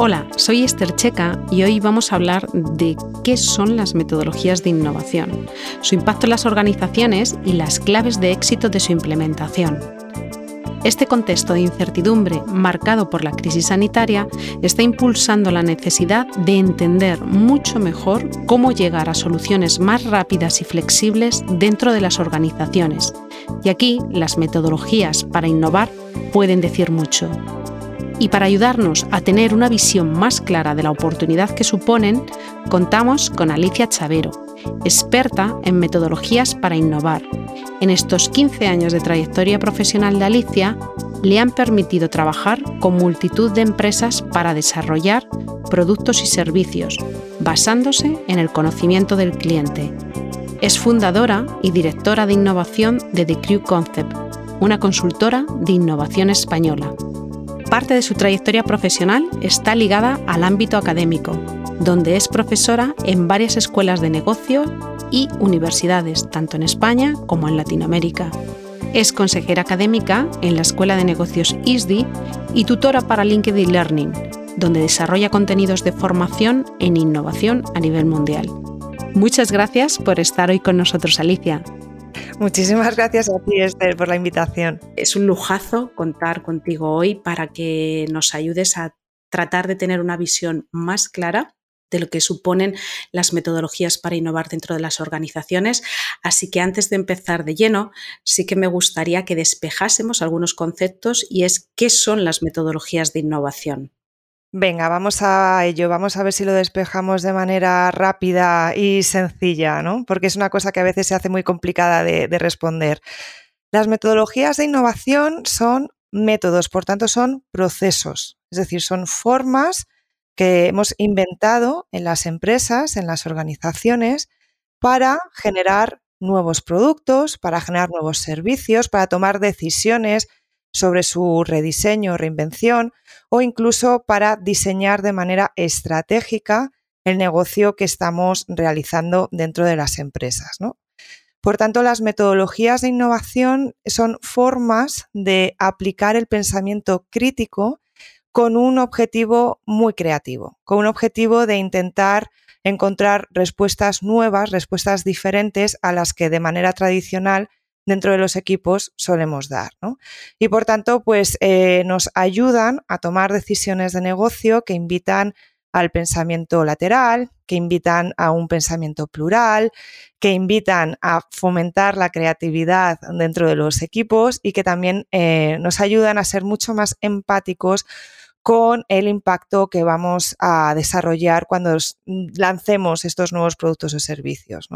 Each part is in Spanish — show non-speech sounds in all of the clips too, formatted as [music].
Hola, soy Esther Checa y hoy vamos a hablar de qué son las metodologías de innovación, su impacto en las organizaciones y las claves de éxito de su implementación. Este contexto de incertidumbre marcado por la crisis sanitaria está impulsando la necesidad de entender mucho mejor cómo llegar a soluciones más rápidas y flexibles dentro de las organizaciones. Y aquí las metodologías para innovar pueden decir mucho y para ayudarnos a tener una visión más clara de la oportunidad que suponen, contamos con Alicia Chavero, experta en metodologías para innovar. En estos 15 años de trayectoria profesional de Alicia, le han permitido trabajar con multitud de empresas para desarrollar productos y servicios, basándose en el conocimiento del cliente. Es fundadora y directora de innovación de The Crew Concept, una consultora de innovación española Parte de su trayectoria profesional está ligada al ámbito académico, donde es profesora en varias escuelas de negocio y universidades, tanto en España como en Latinoamérica. Es consejera académica en la Escuela de Negocios ISDI y tutora para LinkedIn Learning, donde desarrolla contenidos de formación en innovación a nivel mundial. Muchas gracias por estar hoy con nosotros, Alicia. [laughs] Muchísimas gracias a ti, Esther, por la invitación. Es un lujazo contar contigo hoy para que nos ayudes a tratar de tener una visión más clara de lo que suponen las metodologías para innovar dentro de las organizaciones. Así que antes de empezar de lleno, sí que me gustaría que despejásemos algunos conceptos y es qué son las metodologías de innovación. Venga, vamos a ello, vamos a ver si lo despejamos de manera rápida y sencilla, ¿no? Porque es una cosa que a veces se hace muy complicada de, responder. Las metodologías de innovación son métodos, por tanto son procesos, es decir, son formas que hemos inventado en las empresas, en las organizaciones, para generar nuevos productos, para generar nuevos servicios, para tomar decisiones sobre su rediseño o reinvención o incluso para diseñar de manera estratégica el negocio que estamos realizando dentro de las empresas. Por tanto, las metodologías de innovación son formas de aplicar el pensamiento crítico con un objetivo muy creativo, con un objetivo de intentar encontrar respuestas nuevas, respuestas diferentes a las que de manera tradicional dentro de los equipos solemos dar. Y por tanto, pues eh, nos ayudan a tomar decisiones de negocio que invitan al pensamiento lateral, que invitan a un pensamiento plural, que invitan a fomentar la creatividad dentro de los equipos y que también eh, nos ayudan a ser mucho más empáticos con el impacto que vamos a desarrollar cuando lancemos estos nuevos productos o servicios.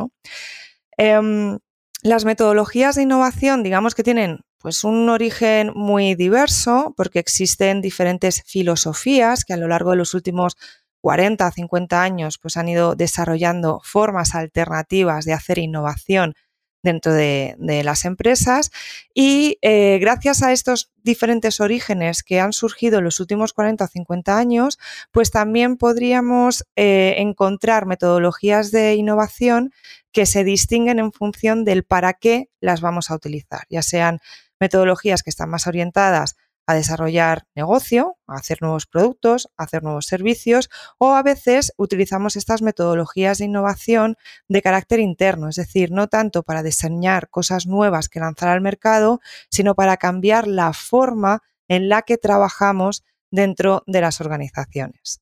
Em, las metodologías de innovación, digamos que tienen pues un origen muy diverso porque existen diferentes filosofías que a lo largo de los últimos 40 o 50 años pues han ido desarrollando formas alternativas de hacer innovación dentro de, las empresas. Y eh, gracias a estos diferentes orígenes que han surgido en los últimos 40 o 50 años, pues también podríamos eh, encontrar metodologías de innovación que se distinguen en función del para qué las vamos a utilizar, ya sean metodologías que están más orientadas a desarrollar negocio, a hacer nuevos productos, a hacer nuevos servicios o a veces utilizamos estas metodologías de innovación de carácter interno, es decir, no tanto para diseñar cosas nuevas que lanzar al mercado, sino para cambiar la forma en la que trabajamos dentro de las organizaciones.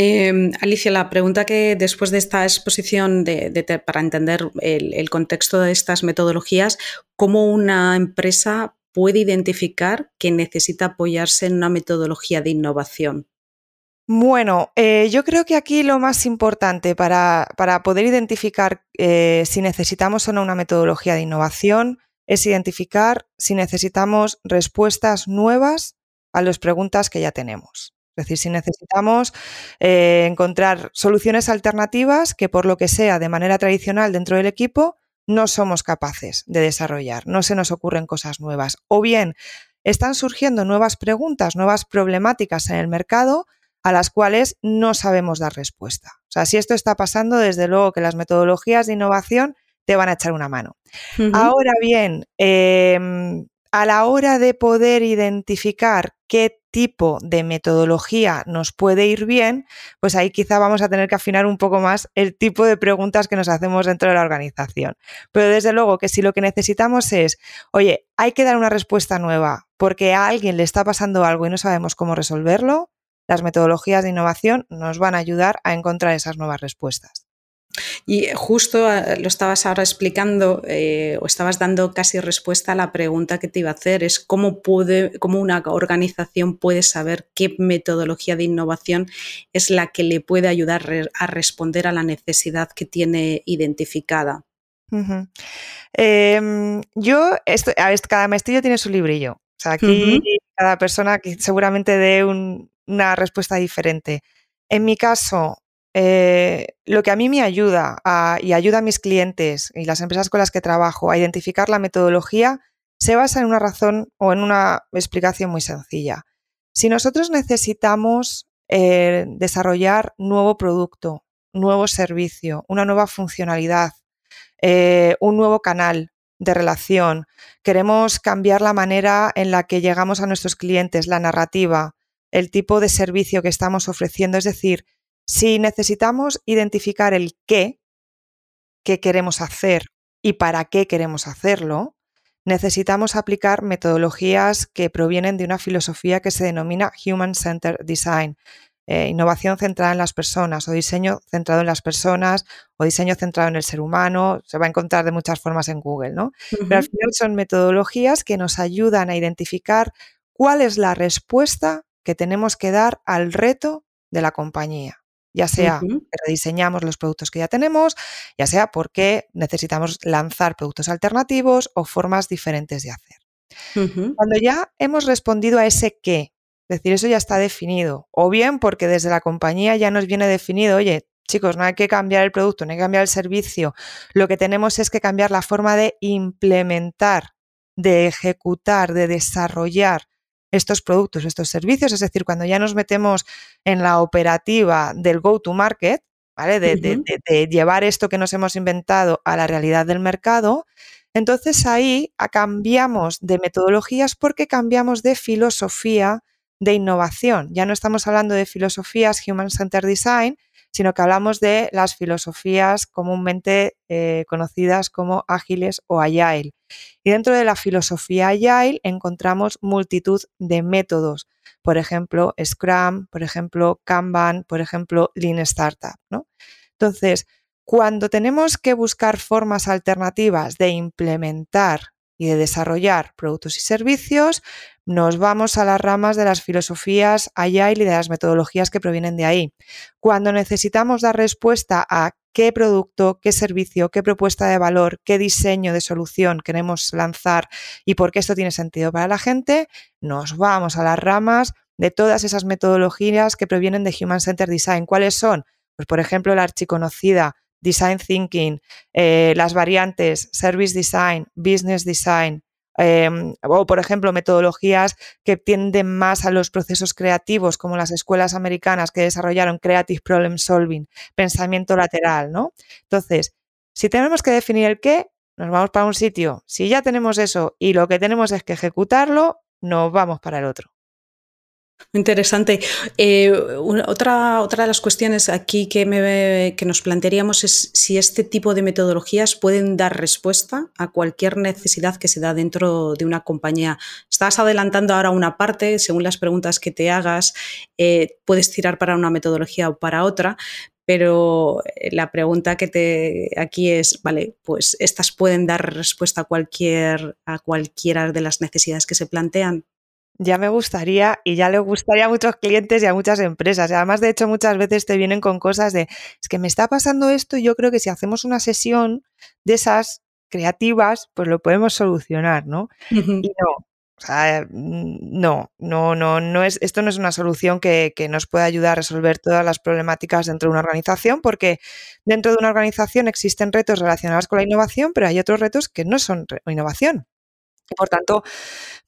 Em, Alicia, la pregunta que después de esta exposición para entender el, contexto de estas metodologías, ¿cómo una empresa puede identificar que necesita apoyarse en una metodología de innovación? Bueno, eh, yo creo que aquí lo más importante para, poder identificar eh, si necesitamos o no una metodología de innovación es identificar si necesitamos respuestas nuevas a las preguntas que ya tenemos. Es decir, si necesitamos eh, encontrar soluciones alternativas que por lo que sea de manera tradicional dentro del equipo no somos capaces de desarrollar, no se nos ocurren cosas nuevas. O bien están surgiendo nuevas preguntas, nuevas problemáticas en el mercado a las cuales no sabemos dar respuesta. O sea, si esto está pasando, desde luego que las metodologías de innovación te van a echar una mano. Ahora bien, em, a la hora de poder identificar qué tipo de metodología nos puede ir bien, pues ahí quizá vamos a tener que afinar un poco más el tipo de preguntas que nos hacemos dentro de la organización. Pero desde luego que si lo que necesitamos es, oye, hay que dar una respuesta nueva porque a alguien le está pasando algo y no sabemos cómo resolverlo, las metodologías de innovación nos van a ayudar a encontrar esas nuevas respuestas. Y justo eh, lo estabas ahora explicando eh, o estabas dando casi respuesta a la pregunta que te iba a hacer, es cómo, puede, cómo una organización puede saber qué metodología de innovación es la que le puede ayudar a responder a la necesidad que tiene identificada. Em, yo, esto, cada maestrillo tiene su librillo. O sea, aquí cada persona que seguramente dé una respuesta diferente. En mi caso, eh, lo que a mí me ayuda y ayuda a mis clientes y las empresas con las que trabajo a identificar la metodología se basa en una razón o en una explicación muy sencilla. Si nosotros necesitamos eh, desarrollar nuevo producto, nuevo servicio, una nueva funcionalidad, eh, un nuevo canal de relación, queremos cambiar la manera en la que llegamos a nuestros clientes, la narrativa, el tipo de servicio que estamos ofreciendo, es decir, si necesitamos identificar el qué, qué queremos hacer y para qué queremos hacerlo, necesitamos aplicar metodologías que provienen de una filosofía que se denomina Human Centered Design, eh, innovación centrada en las personas o diseño centrado en las personas o diseño centrado en el ser humano. Se va a encontrar de muchas formas en Google, ¿no? Pero al final son metodologías que nos ayudan a identificar cuál es la respuesta que tenemos que dar al reto de la compañía ya sea que rediseñamos los productos que ya tenemos, ya sea porque necesitamos lanzar productos alternativos o formas diferentes de hacer. Cuando ya hemos respondido a ese qué, es decir, eso ya está definido, o bien porque desde la compañía ya nos viene definido, oye, chicos, no hay que cambiar el producto, no hay que cambiar el servicio, lo que tenemos es que cambiar la forma de implementar, de ejecutar, de desarrollar estos productos, estos servicios, es decir, cuando ya nos metemos en la operativa del go-to-market, ¿vale? De, llevar esto que nos hemos inventado a la realidad del mercado, entonces ahí cambiamos de metodologías porque cambiamos de filosofía de innovación. Ya no estamos hablando de filosofías Human Centered Design, sino que hablamos de las filosofías comúnmente eh, conocidas como ágiles o agile. Y dentro de la filosofía agile encontramos multitud de métodos, por ejemplo, Scrum, por ejemplo, Kanban, por ejemplo, Lean Startup. Entonces, cuando tenemos que buscar formas alternativas de implementar y de desarrollar productos y servicios, nos vamos a las ramas de las filosofías Agile y de las metodologías que provienen de ahí. Cuando necesitamos dar respuesta a qué producto, qué servicio, qué propuesta de valor, qué diseño de solución queremos lanzar y por qué esto tiene sentido para la gente, nos vamos a las ramas de todas esas metodologías que provienen de Human Centered Design. ¿Cuáles son? Pues por ejemplo, la archiconocida Design Thinking, eh, las variantes Service Design, Business Design, em, o por ejemplo metodologías que tienden más a los procesos creativos, como las escuelas americanas que desarrollaron Creative Problem Solving, pensamiento lateral, ¿no? Entonces, si tenemos que definir el qué, nos vamos para un sitio. Si ya tenemos eso y lo que tenemos es que ejecutarlo, nos vamos para el otro. Interesante. Eh, otra, otra de las cuestiones aquí que, nos plantearíamos es si este tipo de metodologías pueden dar respuesta a cualquier necesidad que se da dentro de una compañía. Estás adelantando ahora una parte, según las preguntas que te hagas, eh, puedes tirar para una metodología o para otra, pero eh, la pregunta que te aquí es, vale, pues estas pueden dar respuesta a cualquier a cualquiera de las necesidades que se plantean ya me gustaría y ya le gustaría a muchos clientes y a muchas empresas. Y además, de hecho, muchas veces te vienen con cosas de, es que me está pasando esto y yo creo que si hacemos una sesión de esas creativas, pues lo podemos solucionar, ¿no? Y no. O sea, no, no, no, no es, esto no es una solución que, que nos pueda ayudar a resolver todas las problemáticas dentro de una organización, porque dentro de una organización existen retos relacionados con la innovación, pero hay otros retos que no son innovación. Por tanto,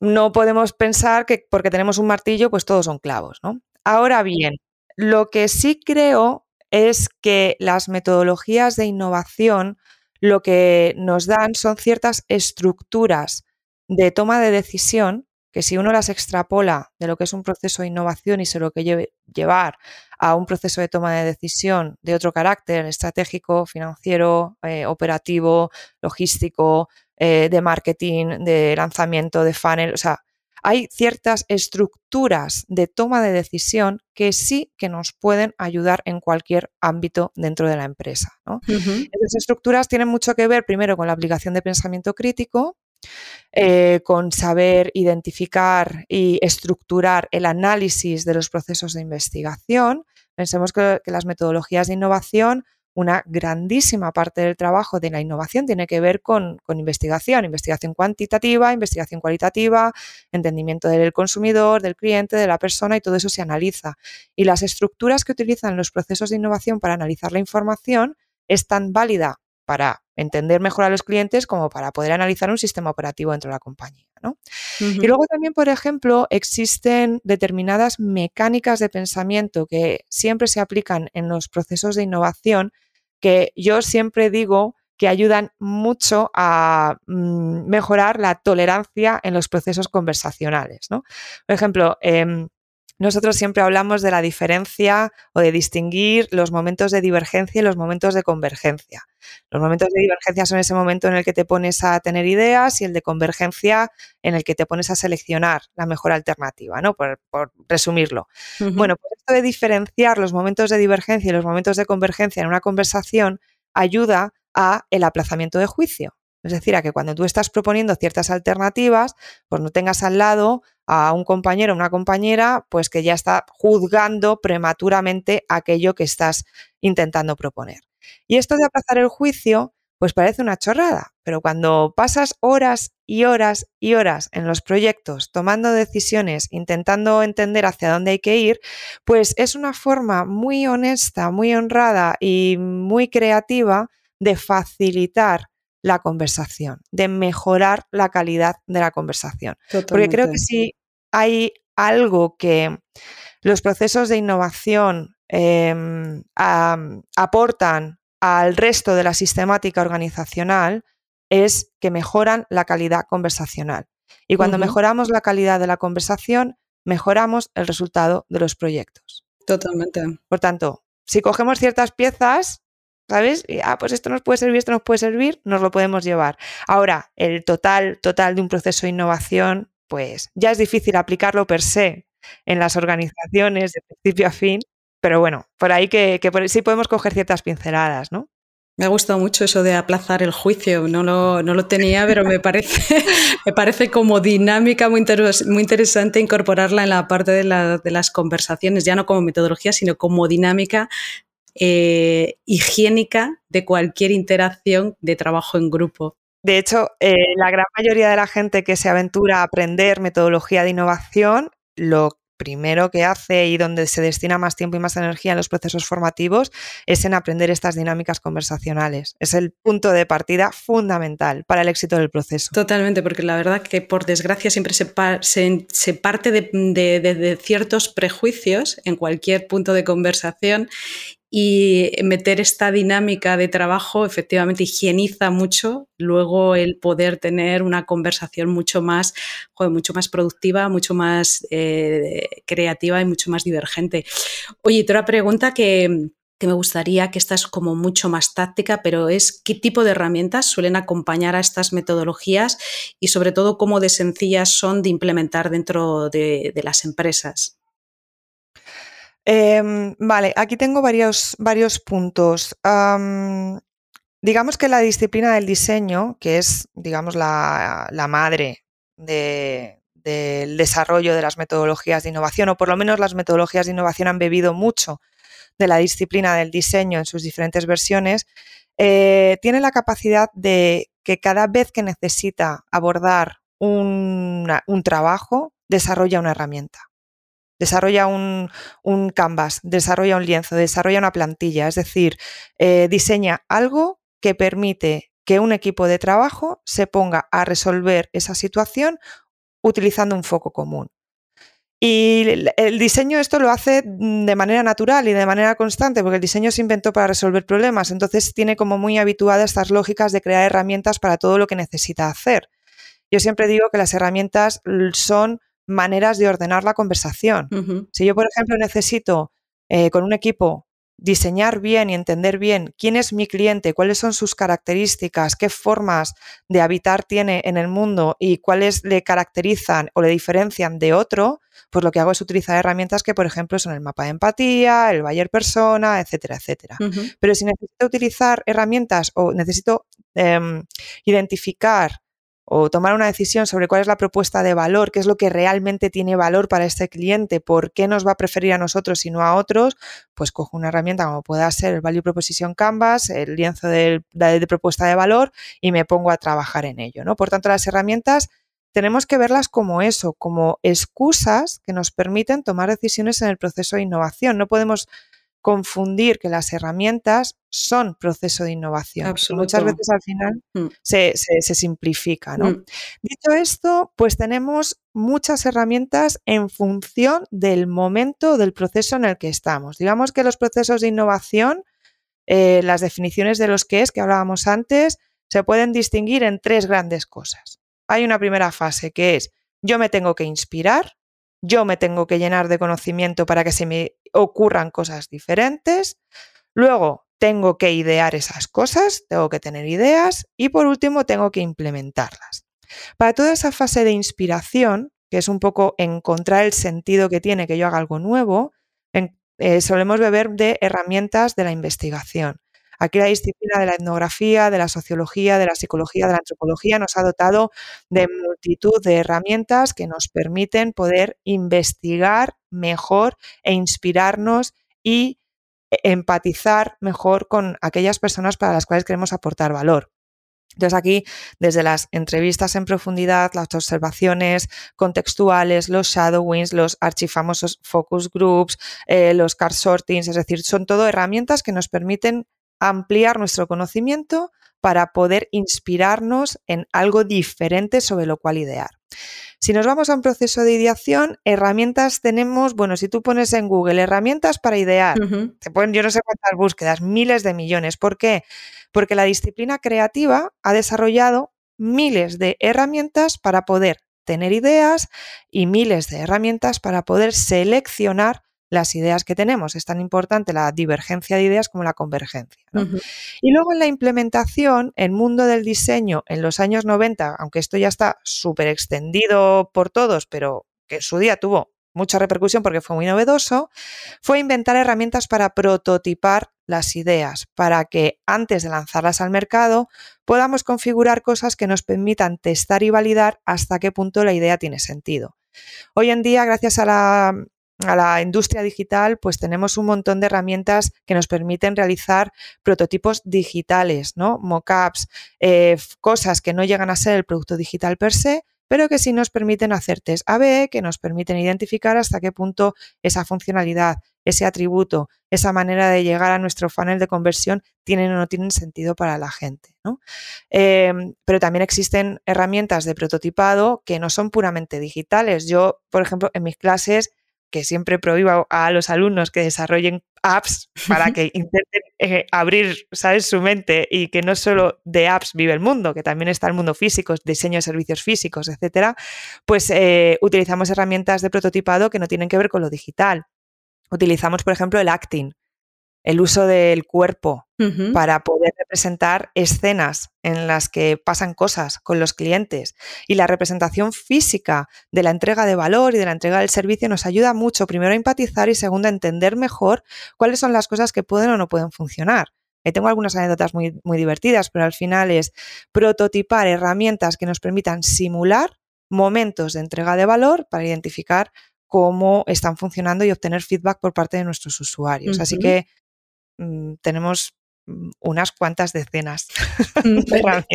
no podemos pensar que porque tenemos un martillo, pues todos son clavos, ¿no? Ahora bien, lo que sí creo es que las metodologías de innovación lo que nos dan son ciertas estructuras de toma de decisión que si uno las extrapola de lo que es un proceso de innovación y se lo que lleve, llevar a un proceso de toma de decisión de otro carácter, estratégico, financiero, eh, operativo, logístico, eh, de marketing, de lanzamiento, de funnel. O sea, hay ciertas estructuras de toma de decisión que sí que nos pueden ayudar en cualquier ámbito dentro de la empresa. Esas estructuras tienen mucho que ver primero con la aplicación de pensamiento crítico, eh, con saber identificar y estructurar el análisis de los procesos de investigación. Pensemos que las metodologías de innovación una grandísima parte del trabajo de la innovación tiene que ver con, investigación, investigación cuantitativa, investigación cualitativa, entendimiento del consumidor, del cliente, de la persona y todo eso se analiza. Y las estructuras que utilizan los procesos de innovación para analizar la información es tan válida para entender mejor a los clientes como para poder analizar un sistema operativo dentro de la compañía. Y luego también, por ejemplo, existen determinadas mecánicas de pensamiento que siempre se aplican en los procesos de innovación que yo siempre digo que ayudan mucho a mm, mejorar la tolerancia en los procesos conversacionales. Por ejemplo, em, nosotros siempre hablamos de la diferencia o de distinguir los momentos de divergencia y los momentos de convergencia. Los momentos de divergencia son ese momento en el que te pones a tener ideas y el de convergencia en el que te pones a seleccionar la mejor alternativa, ¿no? Por, resumirlo. Bueno, pues esto de diferenciar los momentos de divergencia y los momentos de convergencia en una conversación ayuda a el aplazamiento de juicio. Es decir, a que cuando tú estás proponiendo ciertas alternativas, pues no tengas al lado a un compañero o una compañera, pues que ya está juzgando prematuramente aquello que estás intentando proponer. Y esto de aplazar el juicio, pues parece una chorrada, pero cuando pasas horas y horas y horas en los proyectos tomando decisiones, intentando entender hacia dónde hay que ir, pues es una forma muy honesta, muy honrada y muy creativa de facilitar la conversación, de mejorar la calidad de la conversación. Porque creo que si hay algo que los procesos de innovación em, aportan al resto de la sistemática organizacional es que mejoran la calidad conversacional. Y cuando mejoramos la calidad de la conversación, mejoramos el resultado de los proyectos. Totalmente. Por tanto, si cogemos ciertas piezas, ¿sabes? Ah, pues esto nos puede servir, esto nos puede servir, nos lo podemos llevar. Ahora, el total, total de un proceso de innovación, pues ya es difícil aplicarlo per se en las organizaciones de principio a fin, pero bueno, por ahí que, sí podemos coger ciertas pinceladas, ¿no? Me ha gustado mucho eso de aplazar el juicio, no lo, no lo tenía, pero me parece, [laughs] me parece como dinámica muy, muy interesante incorporarla en la parte de, de, las conversaciones, ya no como metodología, sino como dinámica eh, higiénica de cualquier interacción de trabajo en grupo. De hecho, eh, la gran mayoría de la gente que se aventura a aprender metodología de innovación, lo primero que hace y donde se destina más tiempo y más energía en los procesos formativos es en aprender estas dinámicas conversacionales. Es el punto de partida fundamental para el éxito del proceso. Totalmente, porque la verdad que por desgracia siempre se, parte de, ciertos prejuicios en cualquier punto de conversación y meter esta dinámica de trabajo efectivamente higieniza mucho luego el poder tener una conversación mucho más, mucho más productiva, mucho más eh, creativa y mucho más divergente. Oye, otra pregunta que, que me gustaría, que esta es como mucho más táctica, pero es qué tipo de herramientas suelen acompañar a estas metodologías y sobre todo cómo de sencillas son de implementar dentro de las empresas. Em, vale, aquí tengo varios, varios puntos. digamos que la disciplina del diseño, que es, digamos, la, madre del desarrollo de las metodologías de innovación, o por lo menos las metodologías de innovación han bebido mucho de la disciplina del diseño en sus diferentes versiones, eh, tiene la capacidad de que cada vez que necesita abordar un trabajo, desarrolla una herramienta desarrolla un, canvas, desarrolla un lienzo, desarrolla una plantilla, es decir, eh, diseña algo que permite que un equipo de trabajo se ponga a resolver esa situación utilizando un foco común. Y el diseño esto lo hace de manera natural y de manera constante, porque el diseño se inventó para resolver problemas, entonces tiene como muy habituada estas lógicas de crear herramientas para todo lo que necesita hacer. Yo siempre digo que las herramientas son maneras de ordenar la conversación. Si yo, por ejemplo, necesito eh, con un equipo diseñar bien y entender bien quién es mi cliente, cuáles son sus características, qué formas de habitar tiene en el mundo y cuáles le caracterizan o le diferencian de otro, pues lo que hago es utilizar herramientas que, por ejemplo, son el mapa de empatía, el Bayer Persona, etcétera, etcétera. Pero si necesito utilizar herramientas o necesito em, identificar o tomar una decisión sobre cuál es la propuesta de valor, qué es lo que realmente tiene valor para este cliente, por qué nos va a preferir a nosotros y no a otros, pues cojo una herramienta como pueda ser el Value Proposition Canvas, el lienzo de, propuesta de valor y me pongo a trabajar en ello. ¿no? Por tanto, las herramientas tenemos que verlas como eso, como excusas que nos permiten tomar decisiones en el proceso de innovación. No podemos confundir que las herramientas son proceso de innovación. Muchas veces al final mm. se, simplifica. Mm. Dicho esto, pues tenemos muchas herramientas en función del momento del proceso en el que estamos. Digamos que los procesos de innovación, eh, las definiciones de los que es que hablábamos antes, se pueden distinguir en tres grandes cosas. Hay una primera fase que es yo me tengo que inspirar, yo me tengo que llenar de conocimiento para que se me ocurran cosas diferentes. Luego, tengo que idear esas cosas, tengo que tener ideas y por último, tengo que implementarlas. Para toda esa fase de inspiración, que es un poco encontrar el sentido que tiene que yo haga algo nuevo, eh, solemos beber de herramientas de la investigación. Aquí la disciplina de la etnografía, de la sociología, de la psicología, de la antropología nos ha dotado de multitud de herramientas que nos permiten poder investigar mejor e inspirarnos y empatizar mejor con aquellas personas para las cuales queremos aportar valor. Entonces aquí, desde las entrevistas en profundidad, las observaciones contextuales, los shadowings, los archifamosos focus groups, eh, los card sortings, es decir, son todo herramientas que nos permiten ampliar nuestro conocimiento para poder inspirarnos en algo diferente sobre lo cual idear. Si nos vamos a un proceso de ideación, herramientas tenemos, bueno, si tú pones en Google herramientas para idear, te ponen yo no sé cuántas búsquedas, miles de millones. ¿Por qué? Porque la disciplina creativa ha desarrollado miles de herramientas para poder tener ideas y miles de herramientas para poder seleccionar las ideas que tenemos. Es tan importante la divergencia de ideas como la convergencia. Y luego en la implementación, el mundo del diseño en los años 90, aunque esto ya está súper extendido por todos, pero que en su día tuvo mucha repercusión porque fue muy novedoso, fue inventar herramientas para prototipar las ideas, para que antes de lanzarlas al mercado podamos configurar cosas que nos permitan testar y validar hasta qué punto la idea tiene sentido. Hoy en día, gracias a la a la industria digital, pues tenemos un montón de herramientas que nos permiten realizar prototipos digitales, ¿no? Mockups, eh, cosas que no llegan a ser el producto digital per se, pero que sí nos permiten hacer test AB, que nos permiten identificar hasta qué punto esa funcionalidad, ese atributo, esa manera de llegar a nuestro funnel de conversión tienen o no tienen sentido para la gente. Em, pero también existen herramientas de prototipado que no son puramente digitales. Yo, por ejemplo, en mis clases que siempre prohíbo a los alumnos que desarrollen apps para que intenten eh, abrir, ¿sabes?, su mente y que no solo de apps vive el mundo, que también está el mundo físico, diseño de servicios físicos, etcétera, pues eh, utilizamos herramientas de prototipado que no tienen que ver con lo digital. Utilizamos, por ejemplo, el acting, el uso del cuerpo para poder representar escenas en las que pasan cosas con los clientes. Y la representación física de la entrega de valor y de la entrega del servicio nos ayuda mucho, primero, a empatizar y segundo, a entender mejor cuáles son las cosas que pueden o no pueden funcionar. tengo algunas anécdotas muy, muy divertidas, pero al final es prototipar herramientas que nos permitan simular momentos de entrega de valor para identificar cómo están funcionando y obtener feedback por parte de nuestros usuarios. Así que tenemos mm, unas cuantas decenas. [laughs] Mm,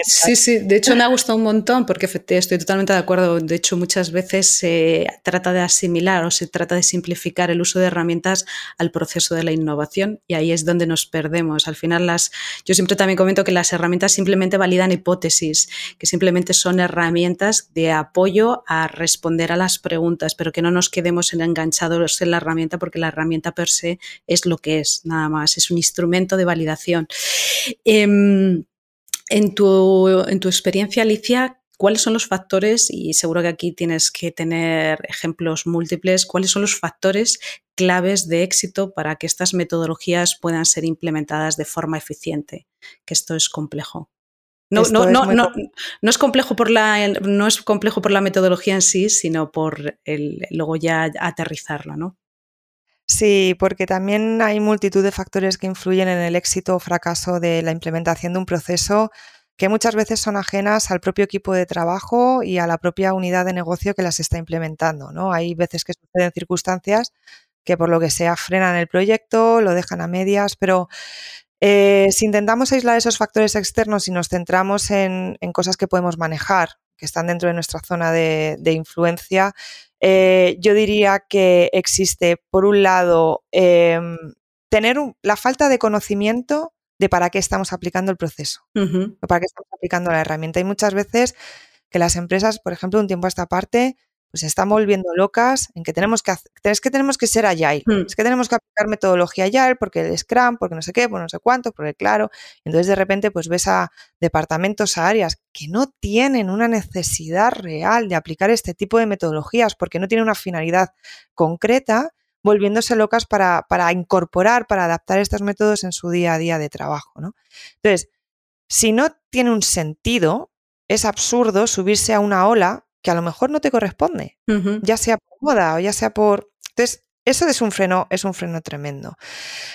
sí, sí, de hecho me ha gustado un montón porque estoy totalmente de acuerdo. De hecho, muchas veces se trata de asimilar o se trata de simplificar el uso de herramientas al proceso de la innovación y ahí es donde nos perdemos. Al final, las, yo siempre también comento que las herramientas simplemente validan hipótesis, que simplemente son herramientas de apoyo a responder a las preguntas, pero que no nos quedemos enganchados en la herramienta porque la herramienta per se es lo que es, nada más, es un instrumento de validación. Em, en, tu, en tu experiencia, Alicia, ¿cuáles son los factores, y seguro que aquí tienes que tener ejemplos múltiples, cuáles son los factores claves de éxito para que estas metodologías puedan ser implementadas de forma eficiente? Que esto es complejo. No, no, no, no, no, es complejo por la, no es complejo por la metodología en sí, sino por el, luego ya aterrizarla, ¿no? Sí, porque también hay multitud de factores que influyen en el éxito o fracaso de la implementación de un proceso que muchas veces son ajenas al propio equipo de trabajo y a la propia unidad de negocio que las está implementando. ¿no? Hay veces que suceden circunstancias que por lo que sea frenan el proyecto, lo dejan a medias, pero eh, si intentamos aislar esos factores externos y nos centramos en, cosas que podemos manejar, que están dentro de nuestra zona de influencia, eh, yo diría que existe, por un lado, em, tener la falta de conocimiento de para qué estamos aplicando el proceso, o para qué estamos aplicando la herramienta. Hay muchas veces que las empresas, por ejemplo, un tiempo a esta parte, pues se están volviendo locas en que tenemos que es que tenemos que ser agile, hmm. es que tenemos que aplicar metodología agile porque el Scrum, porque no sé qué, por no sé cuánto, porque claro, entonces de repente pues ves a departamentos, a áreas que no tienen una necesidad real de aplicar este tipo de metodologías porque no tienen una finalidad concreta, volviéndose locas para, para incorporar, para adaptar estos métodos en su día a día de trabajo, ¿no? Entonces, si no tiene un sentido, es absurdo subirse a una ola que a lo mejor no te corresponde, ya sea por moda o ya sea por... Entonces, eso es un freno, es un freno tremendo.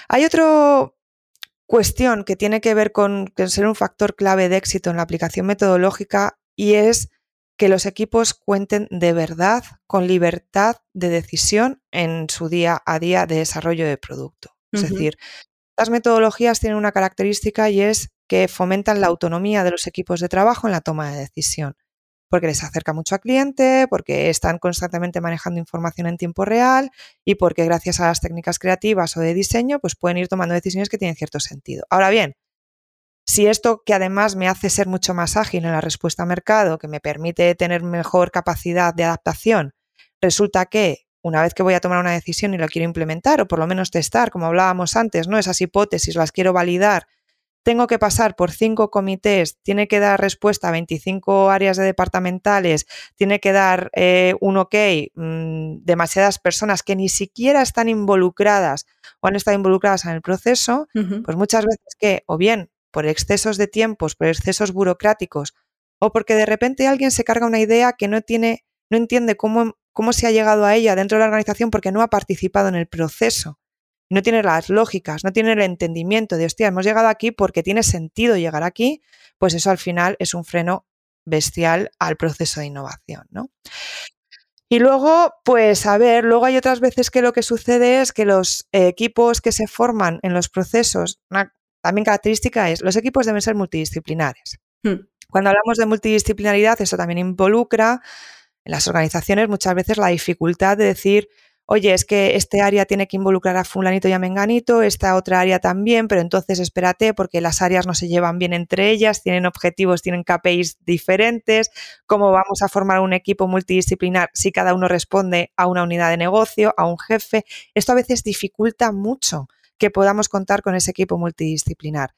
Hay otra cuestión que tiene que ver con, ser un factor clave de éxito en la aplicación metodológica y es que los equipos cuenten de verdad con libertad de decisión en su día a día de desarrollo de producto. Es decir, las metodologías tienen una característica y es que fomentan la autonomía de los equipos de trabajo en la toma de decisión porque les acerca mucho al cliente, porque están constantemente manejando información en tiempo real y porque gracias a las técnicas creativas o de diseño, pues pueden ir tomando decisiones que tienen cierto sentido. Ahora bien, si esto que además me hace ser mucho más ágil en la respuesta a mercado, que me permite tener mejor capacidad de adaptación, resulta que una vez que voy a tomar una decisión y lo quiero implementar o por lo menos testar, como hablábamos antes, ¿no? Esas hipótesis las quiero validar tengo que pasar por cinco comités, tiene que dar respuesta a 25 áreas de departamentales, tiene que dar eh, un ok, mm, demasiadas personas que ni siquiera están involucradas o han estado involucradas en el proceso, pues muchas veces que, o bien por excesos de tiempos, por excesos burocráticos, o porque de repente alguien se carga una idea que no tiene, no entiende cómo, cómo se ha llegado a ella dentro de la organización porque no ha participado en el proceso no tiene las lógicas, no tiene el entendimiento de, hostia, hemos llegado aquí porque tiene sentido llegar aquí, pues eso al final es un freno bestial al proceso de innovación, ¿no? Y luego, pues a ver, luego hay otras veces que lo que sucede es que los equipos que se forman en los procesos, una también característica es, los equipos deben ser multidisciplinares. Hmm. Cuando hablamos de multidisciplinaridad, eso también involucra en las organizaciones muchas veces la dificultad de decir, oye, es que este área tiene que involucrar a fulanito y a menganito, esta otra área también, pero entonces espérate porque las áreas no se llevan bien entre ellas, tienen objetivos, tienen KPIs diferentes, cómo vamos a formar un equipo multidisciplinar si cada uno responde a una unidad de negocio, a un jefe. Esto a veces dificulta mucho que podamos contar con ese equipo multidisciplinar.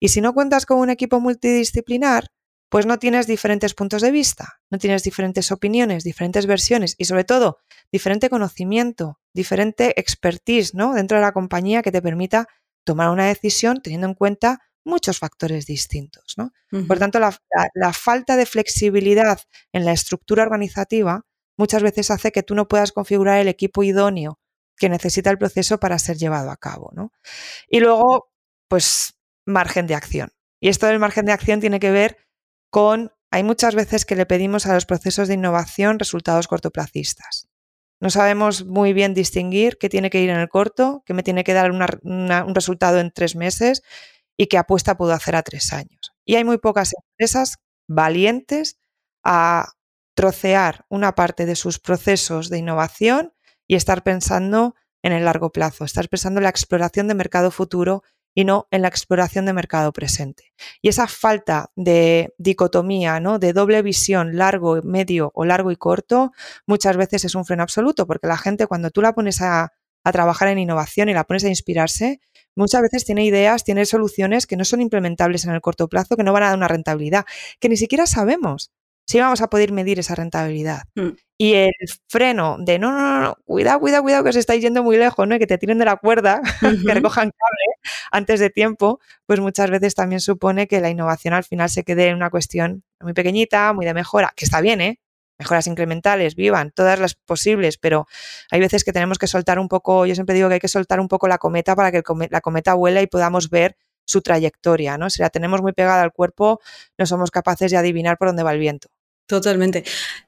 Y si no cuentas con un equipo multidisciplinar, pues no tienes diferentes puntos de vista, no tienes diferentes opiniones, diferentes versiones y sobre todo diferente conocimiento, diferente expertise ¿no? dentro de la compañía que te permita tomar una decisión teniendo en cuenta muchos factores distintos. Por tanto, la, la, falta de flexibilidad en la estructura organizativa muchas veces hace que tú no puedas configurar el equipo idóneo que necesita el proceso para ser llevado a cabo. ¿no? Y luego, pues, margen de acción. Y esto del margen de acción tiene que ver con, hay muchas veces que le pedimos a los procesos de innovación resultados cortoplacistas. No sabemos muy bien distinguir qué tiene que ir en el corto, qué me tiene que dar un resultado en tres meses y qué apuesta puedo hacer a tres años. Y hay muy pocas empresas valientes a trocear una parte de sus procesos de innovación y estar pensando en el largo plazo, estar pensando en la exploración de mercado futuro y no en la exploración de mercado presente. Y esa falta de dicotomía, ¿no? de doble visión, largo, medio o largo y corto, muchas veces es un freno absoluto, porque la gente cuando tú la pones a, a trabajar en innovación y la pones a inspirarse, muchas veces tiene ideas, tiene soluciones que no son implementables en el corto plazo, que no van a dar una rentabilidad, que ni siquiera sabemos si vamos a poder medir esa rentabilidad. Mm. Y el freno de no, no, no, cuidado, cuidado, cuidado, que os estáis yendo muy lejos, ¿no? Y que te tiren de la cuerda, [laughs] que recojan cable antes de tiempo, pues muchas veces también supone que la innovación al final se quede en una cuestión muy pequeñita, muy de mejora, que está bien, ¿eh? Mejoras incrementales, vivan, todas las posibles, pero hay veces que tenemos que soltar un poco, yo siempre digo que hay que soltar un poco la cometa para que la cometa vuela y podamos ver su trayectoria, ¿no? Si la tenemos muy pegada al cuerpo, no somos capaces de adivinar por dónde va el viento. Totalmente.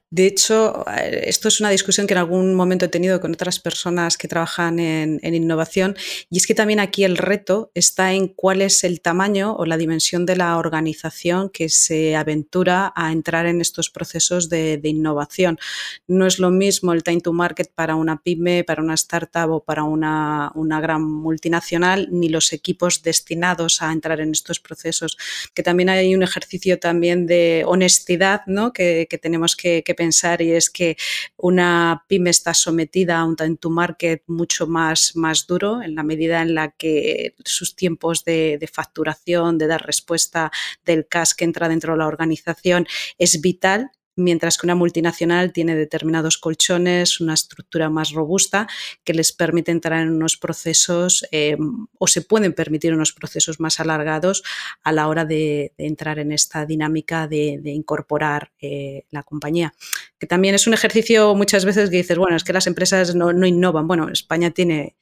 De hecho, eh, esto es una discusión que en algún momento he tenido con otras personas que trabajan en, innovación y es que también aquí el reto está en cuál es el tamaño o la dimensión de la organización que se aventura a entrar en estos procesos de, innovación. No es lo mismo el time to market para una pyme, para una startup o para una, gran multinacional, ni los equipos destinados a entrar en estos procesos, que también hay un ejercicio también de honestidad ¿no? que, tenemos que pensar y es que una pyme está sometida a un time market mucho más, más duro en la medida en la que sus tiempos de, de facturación, de dar respuesta del cash que entra dentro de la organización es vital mientras que una multinacional tiene determinados colchones, una estructura más robusta que les permite entrar en unos procesos eh, o se pueden permitir unos procesos más alargados a la hora de, entrar en esta dinámica de, incorporar eh, la compañía. Que también es un ejercicio muchas veces que dices, bueno, es que las empresas no, innovan. Bueno, España tiene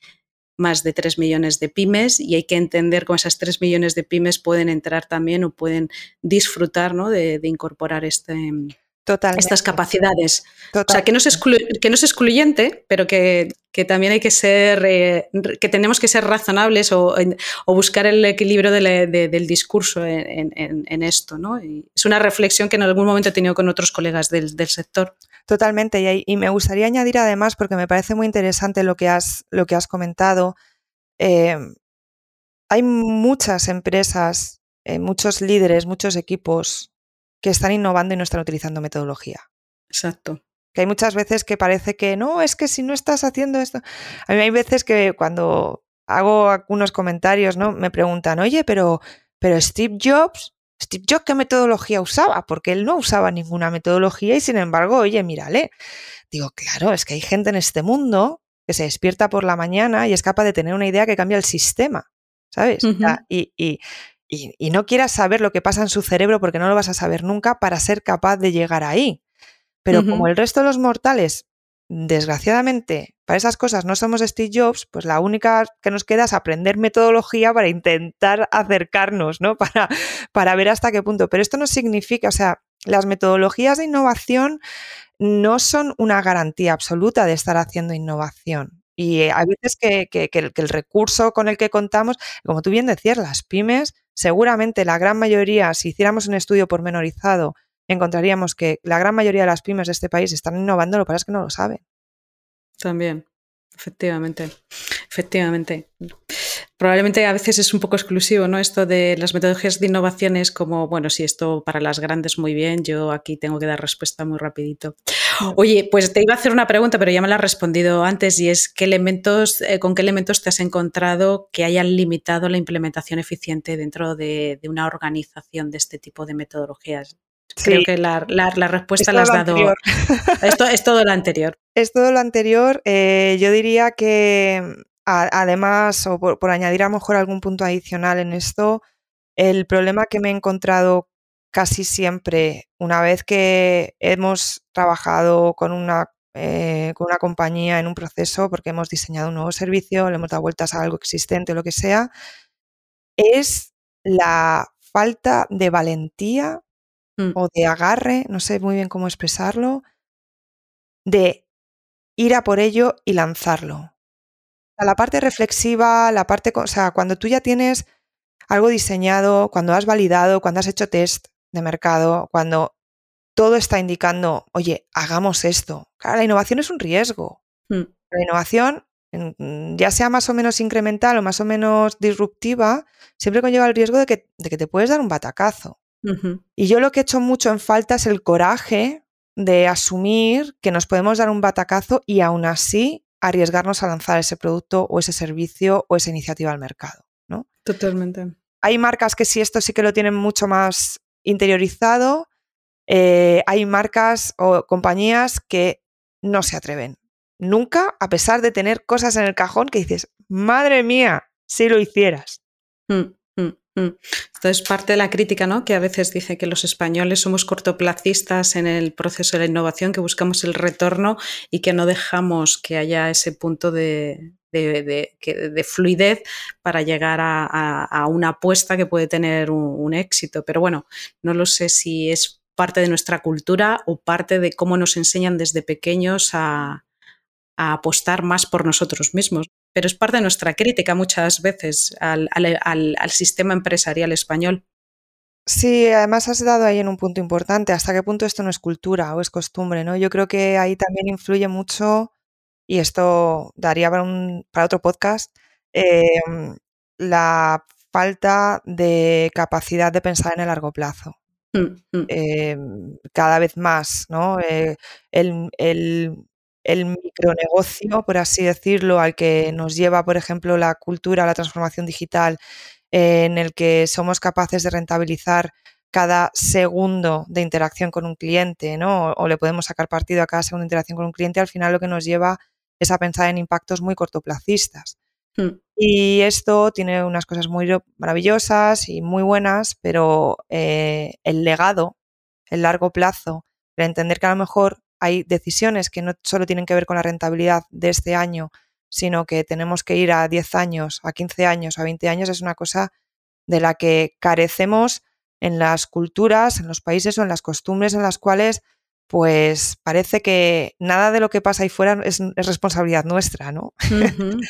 más de 3 millones de pymes y hay que entender cómo esas 3 millones de pymes pueden entrar también o pueden disfrutar de, de incorporar este, estas capacidades. O sea, que no, es que no es excluyente, pero que, también hay que ser, eh, que tenemos que ser razonables o, buscar el equilibrio del discurso en, esto. ¿no? es una reflexión que en algún momento he tenido con otros colegas del, sector. Totalmente. Y, me gustaría añadir además, porque me parece muy interesante lo que has, lo que has comentado, eh, hay muchas empresas, eh, muchos líderes, muchos equipos que están innovando y no están utilizando metodología. Exacto. Que hay muchas veces que parece que no, es que si no estás haciendo esto. A mí hay veces que cuando hago algunos comentarios, ¿no? Me preguntan, oye, pero, pero Steve Jobs, Steve Jobs, ¿qué metodología usaba? Porque él no usaba ninguna metodología y sin embargo, oye, mírale. Digo, claro, es que hay gente en este mundo que se despierta por la mañana y es capaz de tener una idea que cambia el sistema, ¿sabes? y, y, y, no quieras saber lo que pasa en su cerebro porque no lo vas a saber nunca para ser capaz de llegar ahí. Pero como el resto de los mortales, desgraciadamente, para esas cosas no somos Steve Jobs, pues la única que nos queda es aprender metodología para intentar acercarnos, ¿no? [laughs] Para, para ver hasta qué punto. Pero esto no significa, o sea, las metodologías de innovación no son una garantía absoluta de estar haciendo innovación. Y hay veces que, que, el, recurso con el que contamos, como tú bien decías, las pymes, seguramente la gran mayoría, si hiciéramos un estudio pormenorizado, encontraríamos que la gran mayoría de las pymes de este país están innovando, lo que pasa es que no lo saben. También. efectivamente, efectivamente. Probablemente a veces es un poco exclusivo, ¿no? Esto de las metodologías de innovaciones como, bueno, si esto para las grandes muy bien, yo aquí tengo que dar respuesta muy rapidito. Oye, pues te iba a hacer una pregunta, pero ya me la has respondido antes y es ¿qué elementos, eh, con qué elementos te has encontrado que hayan limitado la implementación eficiente dentro de, una organización de este tipo de metodologías? Creo que la, respuesta la has dado. [laughs] Esto es todo lo anterior. Es todo lo anterior. Eh, yo diría que además, o por, añadir a lo mejor algún punto adicional en esto, el problema que me he encontrado casi siempre una vez que hemos trabajado con una, eh, con una compañía en un proceso porque hemos diseñado un nuevo servicio, le hemos dado vueltas a algo existente o lo que sea, es la falta de valentía mm. o de agarre, no sé muy bien cómo expresarlo, de ir a por ello y lanzarlo. La parte reflexiva, la parte, o sea, cuando tú ya tienes algo diseñado, cuando has validado, cuando has hecho test de mercado, cuando todo está indicando, oye, hagamos esto. Claro, la innovación es un riesgo. Mm. La innovación, ya sea más o menos incremental o más o menos disruptiva, siempre conlleva el riesgo de que, te puedes dar un batacazo. Y yo lo que he hecho mucho en falta es el coraje de asumir que nos podemos dar un batacazo y aún así arriesgarnos a lanzar ese producto o ese servicio o esa iniciativa al mercado. ¿no? Totalmente. Hay marcas que sí, esto sí que lo tienen mucho más interiorizado. Eh, hay marcas o compañías que no se atreven. Nunca, a pesar de tener cosas en el cajón que dices, madre mía, si lo hicieras. Mm. Mm. Entonces, parte de la crítica, ¿no? Que a veces dice que los españoles somos cortoplacistas en el proceso de la innovación, que buscamos el retorno y que no dejamos que haya ese punto de, fluidez para llegar a, una apuesta que puede tener un, éxito. Pero bueno, no lo sé si es parte de nuestra cultura o parte de cómo nos enseñan desde pequeños a apostar más por nosotros mismos pero es parte de nuestra crítica muchas veces al, sistema empresarial español. Sí, además has dado ahí en un punto importante, hasta qué punto esto no es cultura o es costumbre, ¿no? Yo creo que ahí también influye mucho, y esto daría para, un, para otro podcast, em, la falta de capacidad de pensar en el largo plazo. Mm, mm. Em, cada vez más, ¿no? Eh, el, el micronegocio, por así decirlo, al que nos lleva, por ejemplo, la cultura, la transformación digital, en el que somos capaces de rentabilizar cada segundo de interacción con un cliente, ¿no? O, le podemos sacar partido a cada segundo de interacción con un cliente, al final lo que nos lleva es a pensar en impactos muy cortoplacistas. Hmm. Y esto tiene unas cosas muy maravillosas y muy buenas, pero eh, el legado, el largo plazo, el entender que a lo mejor hay decisiones que no solo tienen que ver con la rentabilidad de este año, sino que tenemos que ir a 10 años, a 15 años, a 20 años, es una cosa de la que carecemos en las culturas, en los países o en las costumbres en las cuales pues parece que nada de lo que pasa ahí fuera es, responsabilidad nuestra, ¿no?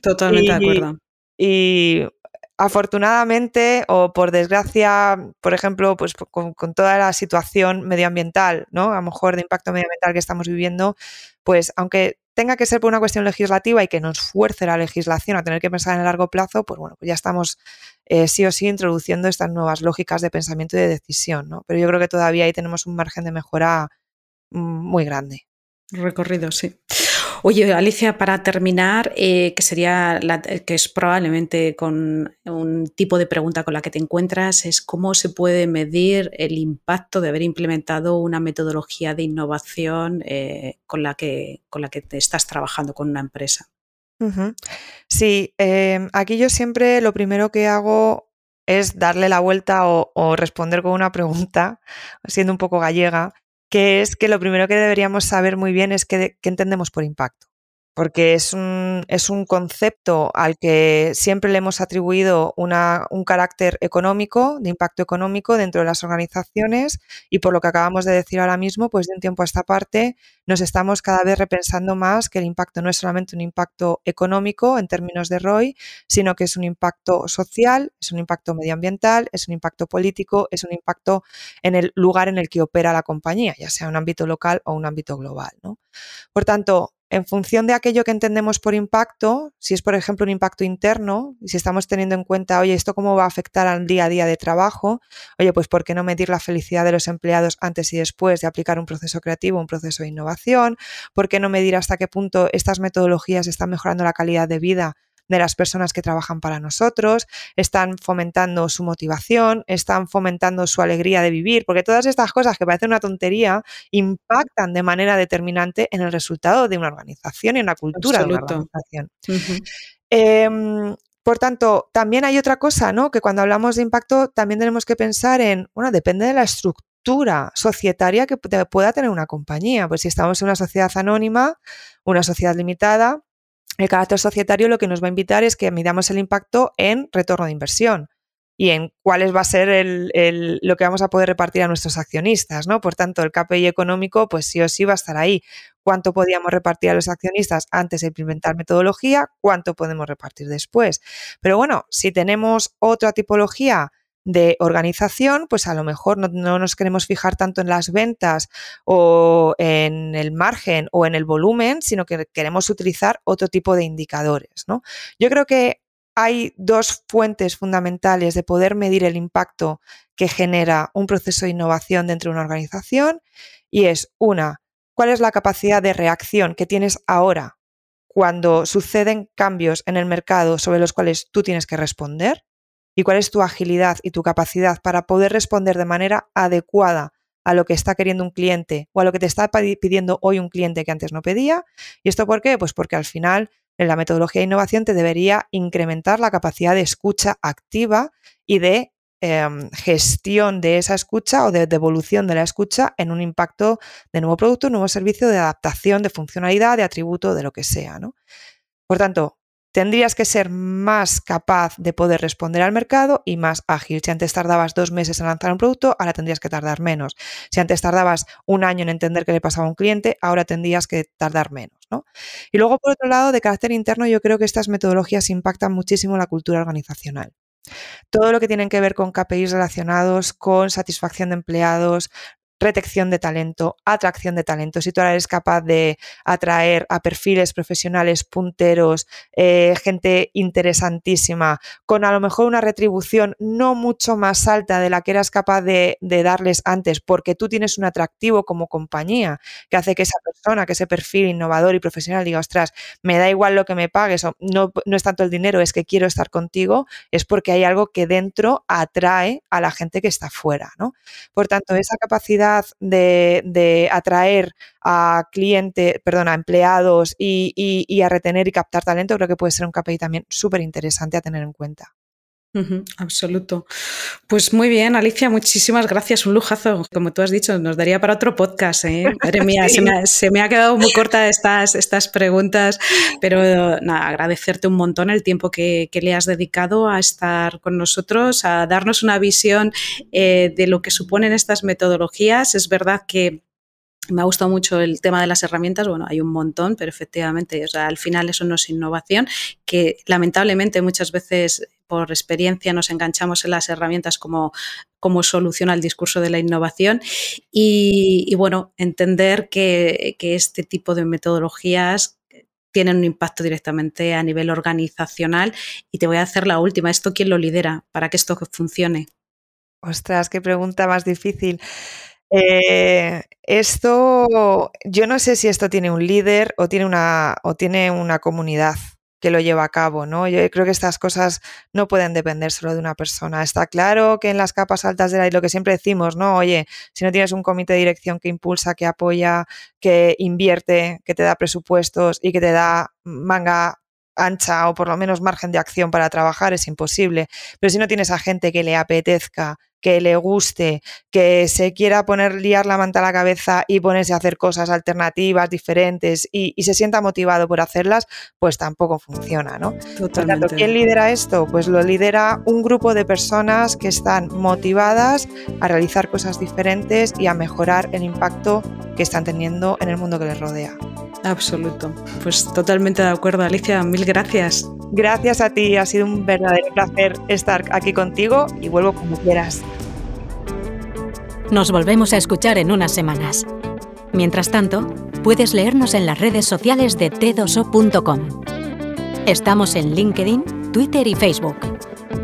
totalmente [laughs] de acuerdo. Y afortunadamente o por desgracia, por ejemplo, pues con, toda la situación medioambiental, ¿no? A lo mejor de impacto medioambiental que estamos viviendo, pues aunque tenga que ser por una cuestión legislativa y que nos fuerce la legislación a tener que pensar en el largo plazo, pues bueno, pues ya estamos eh, sí o sí introduciendo estas nuevas lógicas de pensamiento y de decisión, ¿no? Pero yo creo que todavía ahí tenemos un margen de mejora mm, muy grande. Recorrido, sí. Oye, Alicia, para terminar, eh, que sería que es probablemente con un tipo de pregunta con la que te encuentras, es cómo se puede medir el impacto de haber implementado una metodología de innovación eh, con, la que, con la que te estás trabajando con una empresa. Sí, em, aquí yo siempre lo primero que hago es darle la vuelta o responder con una pregunta, siendo un poco gallega, que es que lo primero que deberíamos saber muy bien es qué, entendemos por impacto porque es un, es un, concepto al que siempre le hemos atribuido una, un carácter económico, de impacto económico dentro de las organizaciones y por lo que acabamos de decir ahora mismo, pues de un tiempo a esta parte nos estamos cada vez repensando más que el impacto no es solamente un impacto económico en términos de ROI, sino que es un impacto social, es un impacto medioambiental, es un impacto político, es un impacto en el lugar en el que opera la compañía, ya sea un ámbito local o un ámbito global. ¿no? Por tanto, en función de aquello que entendemos por impacto, si es por ejemplo un impacto interno, y si estamos teniendo en cuenta, oye, ¿esto cómo va a afectar al día a día de trabajo? Oye, pues ¿por qué no medir la felicidad de los empleados antes y después de aplicar un proceso creativo, un proceso de innovación? ¿Por qué no medir hasta qué punto estas metodologías están mejorando la calidad de vida de las personas que trabajan para nosotros, están fomentando su motivación, están fomentando su alegría de vivir, porque todas estas cosas que parecen una tontería impactan de manera determinante en el resultado de una organización y en la cultura de una organización. Em, por tanto, también hay otra cosa, ¿no? Que cuando hablamos de impacto también tenemos que pensar en, bueno, depende de la estructura societaria que pueda tener una compañía. Pues si estamos en una sociedad anónima, una sociedad limitada, el carácter societario lo que nos va a invitar es que midamos el impacto en retorno de inversión y en cuál va a ser el, lo que vamos a poder repartir a nuestros accionistas, ¿no? Por tanto, el KPI económico, pues sí o sí va a estar ahí. ¿Cuánto podíamos repartir a los accionistas antes de implementar metodología? ¿Cuánto podemos repartir después? Pero bueno, si tenemos otra tipología de organización, pues a lo mejor no, nos queremos fijar tanto en las ventas o en el margen o en el volumen, sino que queremos utilizar otro tipo de indicadores. ¿no? Yo creo que hay dos fuentes fundamentales de poder medir el impacto que genera un proceso de innovación dentro de una organización y es una, ¿cuál es la capacidad de reacción que tienes ahora cuando suceden cambios en el mercado sobre los cuales tú tienes que responder? Y cuál es tu agilidad y tu capacidad para poder responder de manera adecuada a lo que está queriendo un cliente o a lo que te está pidiendo hoy un cliente que antes no pedía. ¿Y esto por qué? Pues porque al final en la metodología de innovación te debería incrementar la capacidad de escucha activa y de em, gestión de esa escucha o de devolución de la escucha en un impacto de nuevo producto, nuevo servicio, de adaptación, de funcionalidad, de atributo, de lo que sea. Por tanto, tendrías que ser más capaz de poder responder al mercado y más ágil. Si antes tardabas dos meses en lanzar un producto, ahora tendrías que tardar menos. Si antes tardabas un año en entender qué le pasaba a un cliente, ahora tendrías que tardar menos. Y luego, por otro lado, de carácter interno, yo creo que estas metodologías impactan muchísimo la cultura organizacional. Todo lo que tienen que ver con KPIs relacionados con satisfacción de empleados, detección de talento, atracción de talento. Si tú ahora eres capaz de atraer a perfiles profesionales punteros, eh, gente interesantísima, con a lo mejor una retribución no mucho más alta de la que eras capaz de, darles antes, porque tú tienes un atractivo como compañía que hace que esa persona, que ese perfil innovador y profesional diga, ostras, me da igual lo que me pagues, o no, no es tanto el dinero, es que quiero estar contigo, es porque hay algo que dentro atrae a la gente que está fuera. ¿no? Por tanto, esa capacidad de, atraer a clientes, perdón, a empleados y, a retener y captar talento, creo que puede ser un KPI también súper interesante a tener en cuenta absoluto. Pues muy bien, Alicia, muchísimas gracias. Un lujazo. Como tú has dicho, nos daría para otro podcast. ¿eh? [laughs] Madre mía, se, me ha, quedado muy corta estas, estas preguntas, pero nada, agradecerte un montón el tiempo que, le has dedicado a estar con nosotros, a darnos una visión eh, de lo que suponen estas metodologías. Es verdad que me ha gustado mucho el tema de las herramientas, bueno, hay un montón, pero efectivamente, o sea, al final eso no es innovación, que lamentablemente muchas veces por experiencia nos enganchamos en las herramientas como, como solución al discurso de la innovación y, bueno, entender que, que este tipo de metodologías tienen un impacto directamente a nivel organizacional. Y te voy a hacer la última, ¿esto quién lo lidera para que esto funcione? Ostras, qué pregunta más difícil. Eh, esto, yo no sé si esto tiene un líder o tiene una, o tiene una comunidad que lo lleva a cabo, ¿no? Yo creo que estas cosas no pueden depender solo de una persona. Está claro que en las capas altas de la lo que siempre decimos, ¿no? Oye, si no tienes un comité de dirección que impulsa, que apoya, que invierte, que te da presupuestos y que te da manga ancha o por lo menos margen de acción para trabajar es imposible. Pero si no tienes a gente que le apetezca, que le guste, que se quiera poner, liar la manta a la cabeza y ponerse a hacer cosas alternativas, diferentes y, se sienta motivado por hacerlas, pues tampoco funciona, ¿no? Totalmente. ¿quién lidera esto? Pues lo lidera un grupo de personas que están motivadas a realizar cosas diferentes y a mejorar el impacto que están teniendo en el mundo que les rodea. Absoluto. Pues totalmente de acuerdo, Alicia. Mil gracias. Gracias a ti, ha sido un verdadero placer estar aquí contigo y vuelvo como quieras. Nos volvemos a escuchar en unas semanas. Mientras tanto, puedes leernos en las redes sociales de t2o.com. Estamos en LinkedIn, Twitter y Facebook.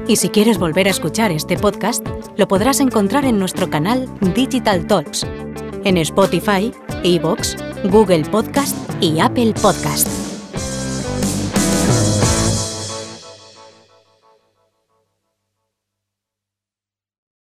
Y si quieres volver a escuchar este podcast, lo podrás encontrar en nuestro canal Digital Talks, en Spotify, Evox, Google Podcast y Apple Podcast.